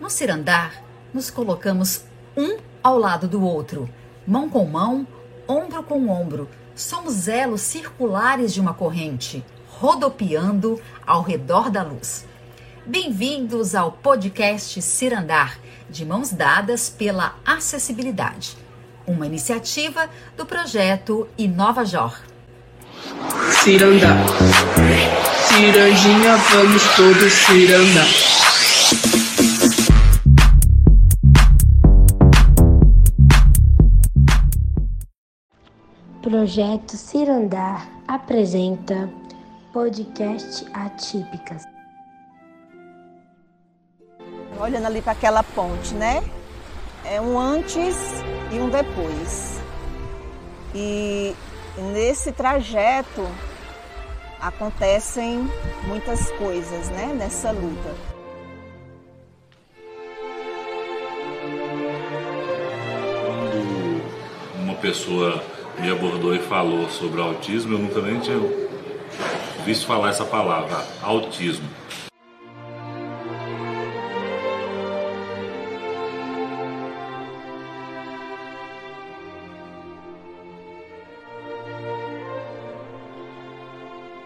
No cirandar, nos colocamos um ao lado do outro, mão com mão, ombro com ombro. Somos elos circulares de uma corrente, rodopiando ao redor da luz. Bem-vindos ao podcast Cirandar, de mãos dadas pela acessibilidade, uma iniciativa do projeto Inova Jor. Cirandar, ciranjinha, vamos todos cirandar. Projeto Cirandar apresenta podcast Atípicas. Olhando ali para aquela ponte, né? É um antes e um depois. E nesse trajeto acontecem muitas coisas, né? Nessa luta. Quando uma pessoa me abordou e falou sobre autismo, eu nunca nem tinha visto falar essa palavra, autismo.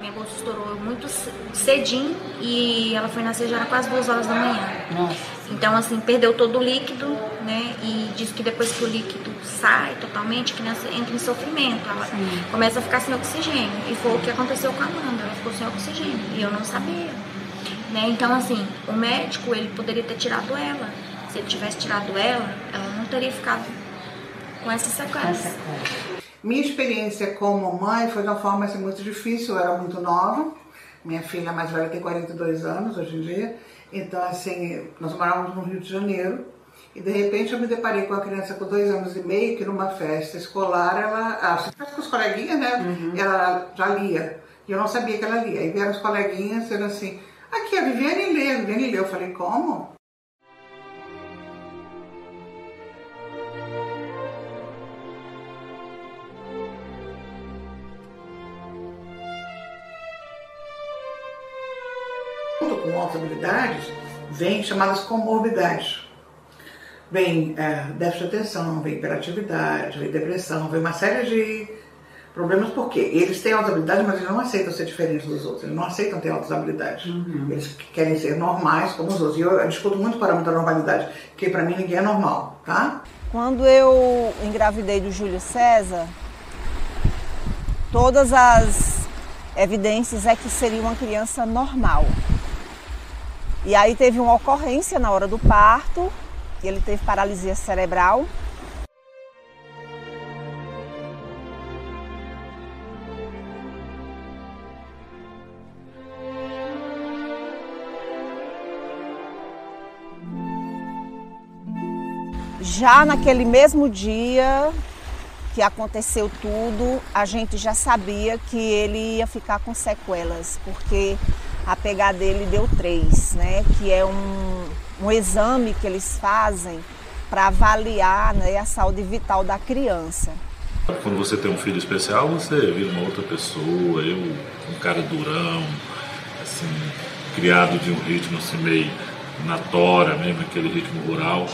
Minha bolsa estourou muito cedinho e ela foi nascer já era quase duas horas da manhã. Nossa. Então, assim, perdeu todo o líquido, né? E diz que depois que o líquido sai totalmente, a criança entra em sofrimento. Ela Sim. começa a ficar sem oxigênio. E foi o que aconteceu com a Amanda. Ela ficou sem oxigênio. E eu não sabia. Né? Então, assim, o médico, ele poderia ter tirado ela. Se ele tivesse tirado ela, ela não teria ficado com essas sequelas. Minha experiência como mãe foi de uma forma assim, muito difícil, eu era muito nova. Minha filha mais velha tem 42 anos hoje em dia. Então, assim, nós morávamos no Rio de Janeiro. E de repente eu me deparei com uma criança com dois anos e meio que numa festa escolar, ela, ah, você faz com os coleguinhas, né? Ela já lia. E eu não sabia que ela lia. Aí vieram os coleguinhas dizendo assim, aqui a Viviane lê, a Viviane lê. Eu falei, como? Com outras habilidades, vem chamadas comorbidades. Vem é, déficit de atenção, vem hiperatividade, vem depressão, vem uma série de problemas, porque eles têm altas habilidades, mas eles não aceitam ser diferentes dos outros, eles não aceitam ter altas habilidades. Eles querem ser normais como os outros. E eu, eu discuto muito o parâmetro da normalidade, porque para mim ninguém é normal, tá? Quando eu engravidei do Júlio César, todas as evidências é que seria uma criança normal. E aí teve uma ocorrência na hora do parto, e ele teve paralisia cerebral. Já naquele mesmo dia que aconteceu tudo, a gente já sabia que ele ia ficar com sequelas, porque a pegada dele deu três, né? Que é um, um exame que eles fazem para avaliar né, a saúde vital da criança. Quando você tem um filho especial, você vira uma outra pessoa. Eu, um cara durão, assim, criado de um ritmo assim, meio na tora mesmo, aquele ritmo rural.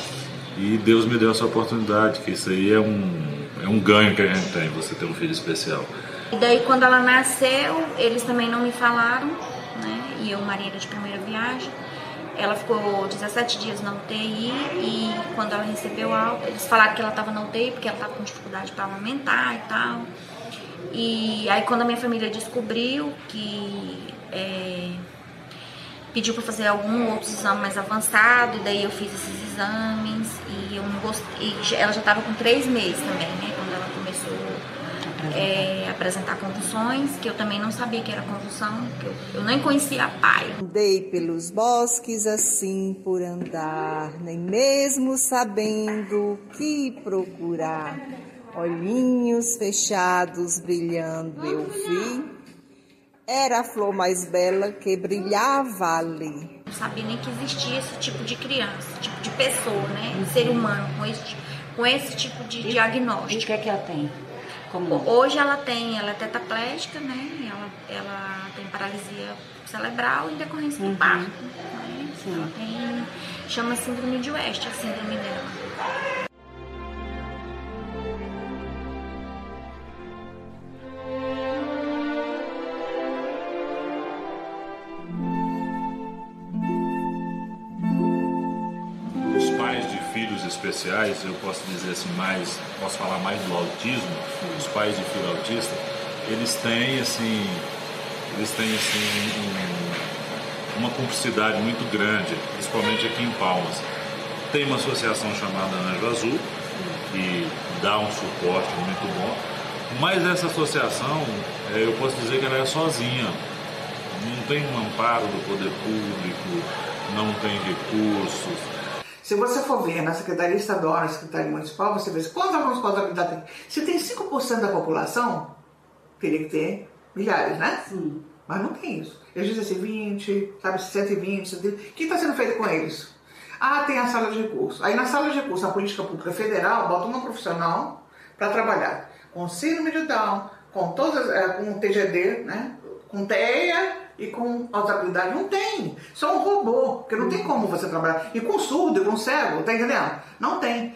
E Deus me deu essa oportunidade, que isso aí é um, é um ganho que a gente tem, você ter um filho especial. E daí quando ela nasceu, eles também não me falaram? E eu, Maria, era de primeira viagem. Ela ficou 17 dias na UTI e quando ela recebeu alta, eles falaram que ela estava na UTI porque ela estava com dificuldade para amamentar e tal. E aí quando a minha família descobriu que é, pediu para fazer algum outro exame mais avançado, daí eu fiz esses exames e eu não gostei. Ela já estava com três meses também, né? É, apresentar convulsões, que eu também não sabia que era convulsão, que eu, eu nem conhecia a pai. Andei pelos bosques assim por andar, nem mesmo sabendo o que procurar. Olhinhos fechados brilhando eu vi. Era a flor mais bela que brilhava ali. Não sabia nem que existia esse tipo de criança, esse tipo de pessoa, né? Um ser humano com esse, com esse tipo de E o diagnóstico. que é que ela tem? Como Hoje ela tem, ela é tetraplégica, né? Ela, ela tem paralisia cerebral em decorrência do parto. Né? Ela tem, chama síndrome de West, a síndrome dela. Especiais, eu posso dizer assim, mais, posso falar mais do autismo, os pais de filho autista, eles têm assim, eles têm assim um- uma cumplicidade muito grande, principalmente aqui em Palmas. Tem uma associação chamada Anjo Azul, que dá um suporte muito bom, mas essa associação, eh, eu posso dizer que ela é sozinha, não tem um amparo do poder público, não tem recursos, Se você for ver na Secretaria Estadual, na Secretaria Municipal, você vê quantos alunos com habilidade tem. Se tem 5% da população, teria que ter milhares, né? Sim. Mas não tem isso. Eles dizem assim, 20, sabe, 120, 130. O que está sendo feito com eles? Ah, tem a sala de recurso. Aí na sala de recurso, a política pública federal bota uma profissional para trabalhar com síndrome de Down, com todas, eh, com TGD, né? Com TEA e com habilidade. Não tem. Só um robô, porque não tem como você trabalhar. E com surdo, e com cego, tá entendendo? Não tem.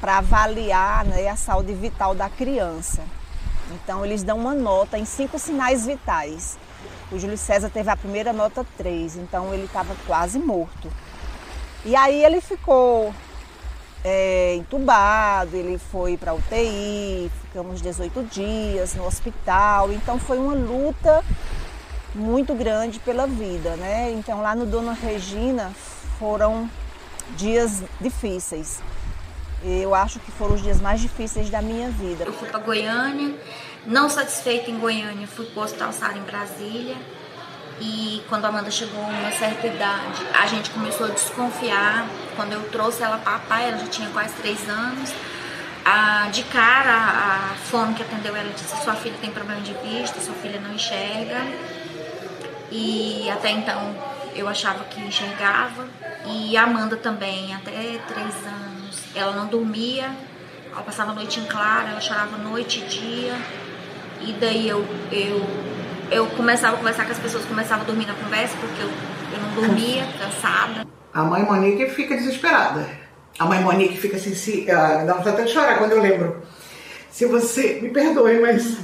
para avaliar né, a saúde vital da criança. Então, eles dão uma nota em cinco sinais vitais. O Júlio César teve a primeira nota 3, então ele estava quase morto. E aí ele ficou é, entubado, ele foi para UTI, ficamos 18 dias no hospital. Então, foi uma luta muito grande pela vida, né? Então, lá no Dona Regina foram dias difíceis. Eu acho que foram os dias mais difíceis da minha vida. Eu fui para Goiânia, não satisfeita em Goiânia, fui para o Hospital em Brasília. E quando a Amanda chegou a uma certa idade, a gente começou a desconfiar. Quando eu trouxe ela para pai, ela já tinha quase três anos. A, de cara, a fono que atendeu ela disse: Sua filha tem problema de vista, sua filha não enxerga. E até então eu achava que enxergava. E a Amanda também, até três anos ela não dormia, ela passava a noite em claro, ela chorava noite e dia. E daí eu, eu, eu começava a conversar com as pessoas, começava a dormir na conversa, porque eu, eu não dormia, cansada. A mãe Monique fica desesperada. A mãe Monique fica assim, se, ah, dá vontade de chorar quando eu lembro. Se você, me perdoe, mas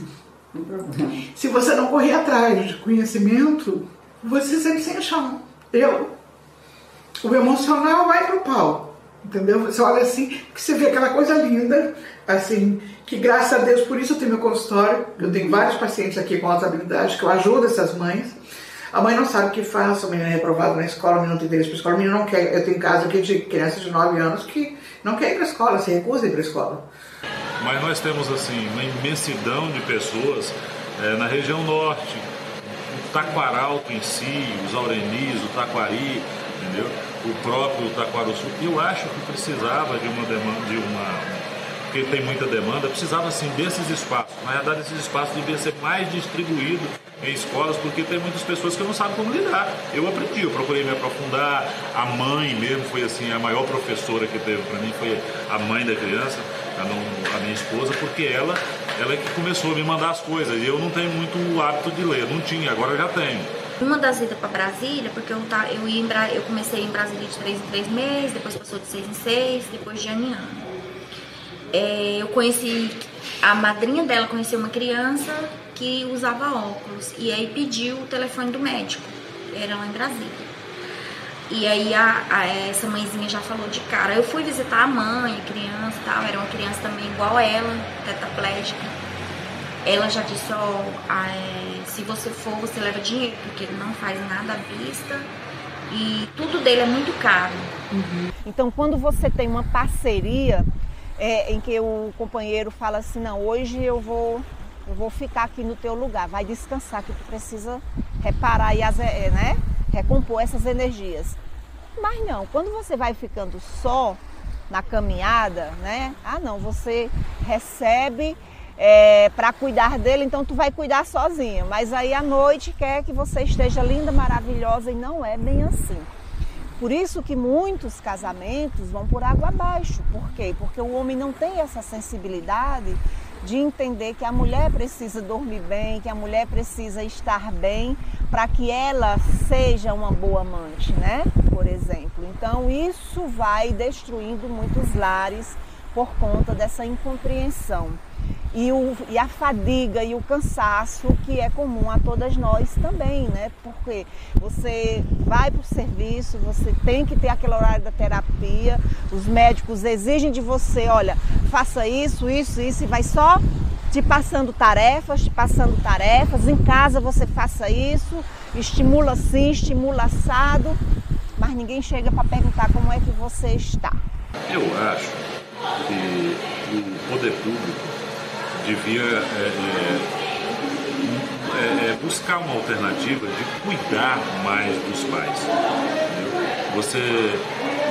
se você não correr atrás de conhecimento, você sempre sem chão. Eu, o emocional vai pro pau. Entendeu? Você olha assim, que você vê aquela coisa linda, assim, que graças a Deus, por isso eu tenho meu consultório, eu tenho vários pacientes aqui com altas habilidades, que eu ajudo essas mães. A mãe não sabe o que faz, a menina é reprovada na escola, a menina não tem interesse para escola, a menina não quer. Eu tenho caso aqui de crianças de 9 anos que não quer ir para a escola, se recusa a ir para a escola. Mas nós temos assim uma imensidão de pessoas é, na região norte, o Taquaralto em si, os Aurenis, o Taquari, entendeu? O próprio Taquaruçu. Eu acho que precisava de uma demanda, de uma porque tem muita demanda, precisava assim desses espaços. Na verdade, esses espaços deviam ser mais distribuídos em escolas, porque tem muitas pessoas que não sabem como lidar. Eu aprendi, eu procurei me aprofundar. A mãe mesmo foi assim, a maior professora que teve para mim foi a mãe da criança, a, não, a minha esposa, porque ela, ela é que começou a me mandar as coisas. E eu não tenho muito o hábito de ler, não tinha, agora já tenho. Uma das idas para Brasília, porque eu, tá, eu, ia em eu comecei em Brasília de três em três meses, depois passou de seis em seis, depois de ano em ano. É, eu conheci, a madrinha dela conheceu uma criança que usava óculos e aí pediu o telefone do médico, era lá em Brasília. E aí a, a, essa mãezinha já falou de cara. Eu fui visitar a mãe, a criança e tal, era uma criança também igual ela, tetraplégica. Ela já disse, ó, é, se você for, você leva dinheiro, porque ele não faz nada à vista e tudo dele é muito caro. Uhum. Então quando você tem uma parceria é, em que o companheiro fala assim, não, hoje eu vou, eu vou ficar aqui no teu lugar, vai descansar, que tu precisa reparar e as, né, recompor essas energias. Mas não, quando você vai ficando só na caminhada, né? Ah não, você recebe é, para cuidar dele, então tu vai cuidar sozinha. Mas aí à noite quer que você esteja linda, maravilhosa e não é bem assim. Por isso que muitos casamentos vão por água abaixo. Por quê? Porque o homem não tem essa sensibilidade de entender que a mulher precisa dormir bem, que a mulher precisa estar bem para que ela seja uma boa amante, né? Por exemplo. Então isso vai destruindo muitos lares por conta dessa incompreensão e, o, e a fadiga e o cansaço que é comum a todas nós também, né? Porque você vai para o serviço, você tem que ter aquele horário da terapia, os médicos exigem de você, olha, faça isso, isso, isso, e vai só te passando tarefas, te passando tarefas, em casa você faça isso, estimula assim, estimula assado, mas ninguém chega para perguntar como é que você está. Eu acho que o poder público devia é, é, é, buscar uma alternativa de cuidar mais dos pais. Você,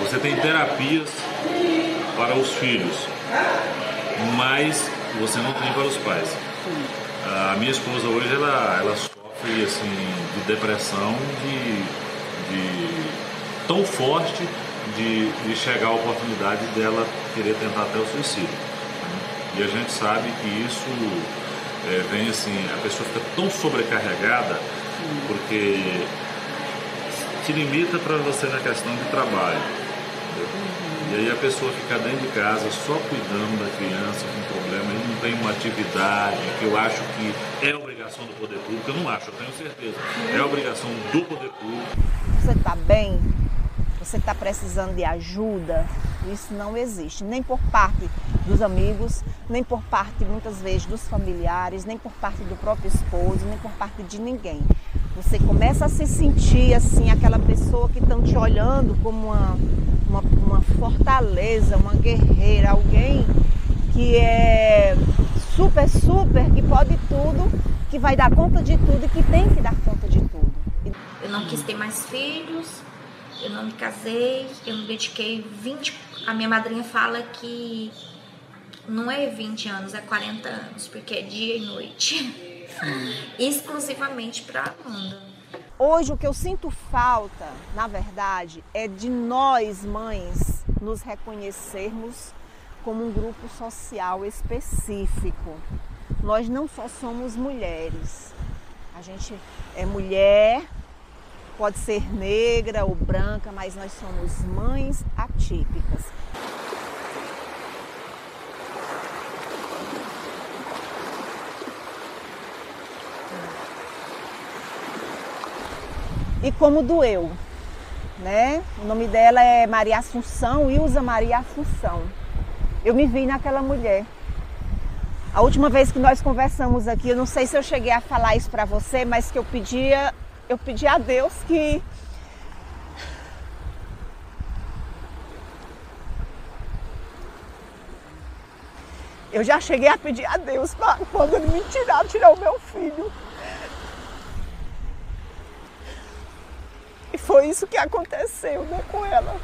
você tem terapias para os filhos, mas você não tem para os pais. A minha esposa hoje ela, ela sofre assim, de depressão de, de tão forte de, de chegar a oportunidade dela querer tentar até o suicídio. E a gente sabe que isso é, vem assim, a pessoa fica tão sobrecarregada porque te limita para você na questão de trabalho. E aí a pessoa fica dentro de casa só cuidando da criança com problema e não tem uma atividade que eu acho que é obrigação do poder público. Eu não acho, eu tenho certeza. É obrigação do poder público. Você está bem? Você está precisando de ajuda? Isso não existe, nem por parte dos amigos, nem por parte muitas vezes dos familiares, nem por parte do próprio esposo, nem por parte de ninguém. Você começa a se sentir assim, aquela pessoa que estão te olhando como uma, uma, uma fortaleza, uma guerreira, alguém que é super, super, que pode tudo, que vai dar conta de tudo e que tem que dar conta de tudo. Eu não quis ter mais filhos, eu não me casei, eu me dediquei 20. A minha madrinha fala que não é 20 anos, é 40 anos, porque é dia e noite. Exclusivamente para Amanda. Hoje o que eu sinto falta, na verdade, é de nós mães nos reconhecermos como um grupo social específico. Nós não só somos mulheres. A gente é mulher, pode ser negra ou branca, mas nós somos mães atípicas. E como doeu, né? O nome dela é Maria Assunção, Ilza Maria Assunção. Eu me vi naquela mulher. A última vez que nós conversamos aqui, eu não sei se eu cheguei a falar isso para você, mas que eu pedia eu pedi a Deus que Eu já cheguei a pedir a Deus para quando ele me tirar, tirar o meu filho. E foi isso que aconteceu né, com ela.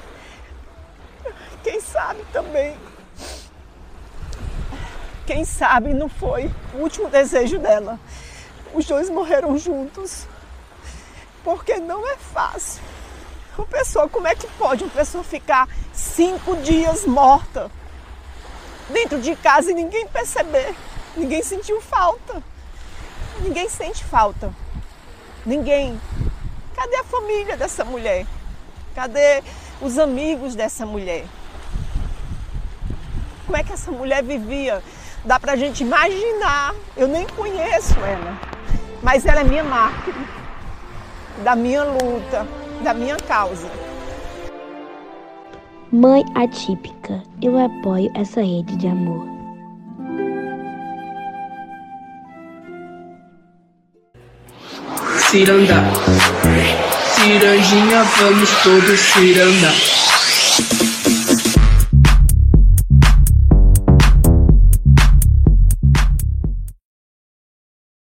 Quem sabe também. Quem sabe não foi o último desejo dela. Os dois morreram juntos porque não é fácil. Uma pessoa, como é que pode uma pessoa ficar cinco dias morta dentro de casa e ninguém perceber? Ninguém sentiu falta. Ninguém sente falta. Ninguém. Cadê a família dessa mulher? Cadê os amigos dessa mulher? Como é que essa mulher vivia? Dá pra gente imaginar. Eu nem conheço ela, mas ela é minha mártir da minha luta, da minha causa. Mãe atípica, eu apoio essa rede de amor. Ciranda, Ciranjinha, vamos todos cirandar.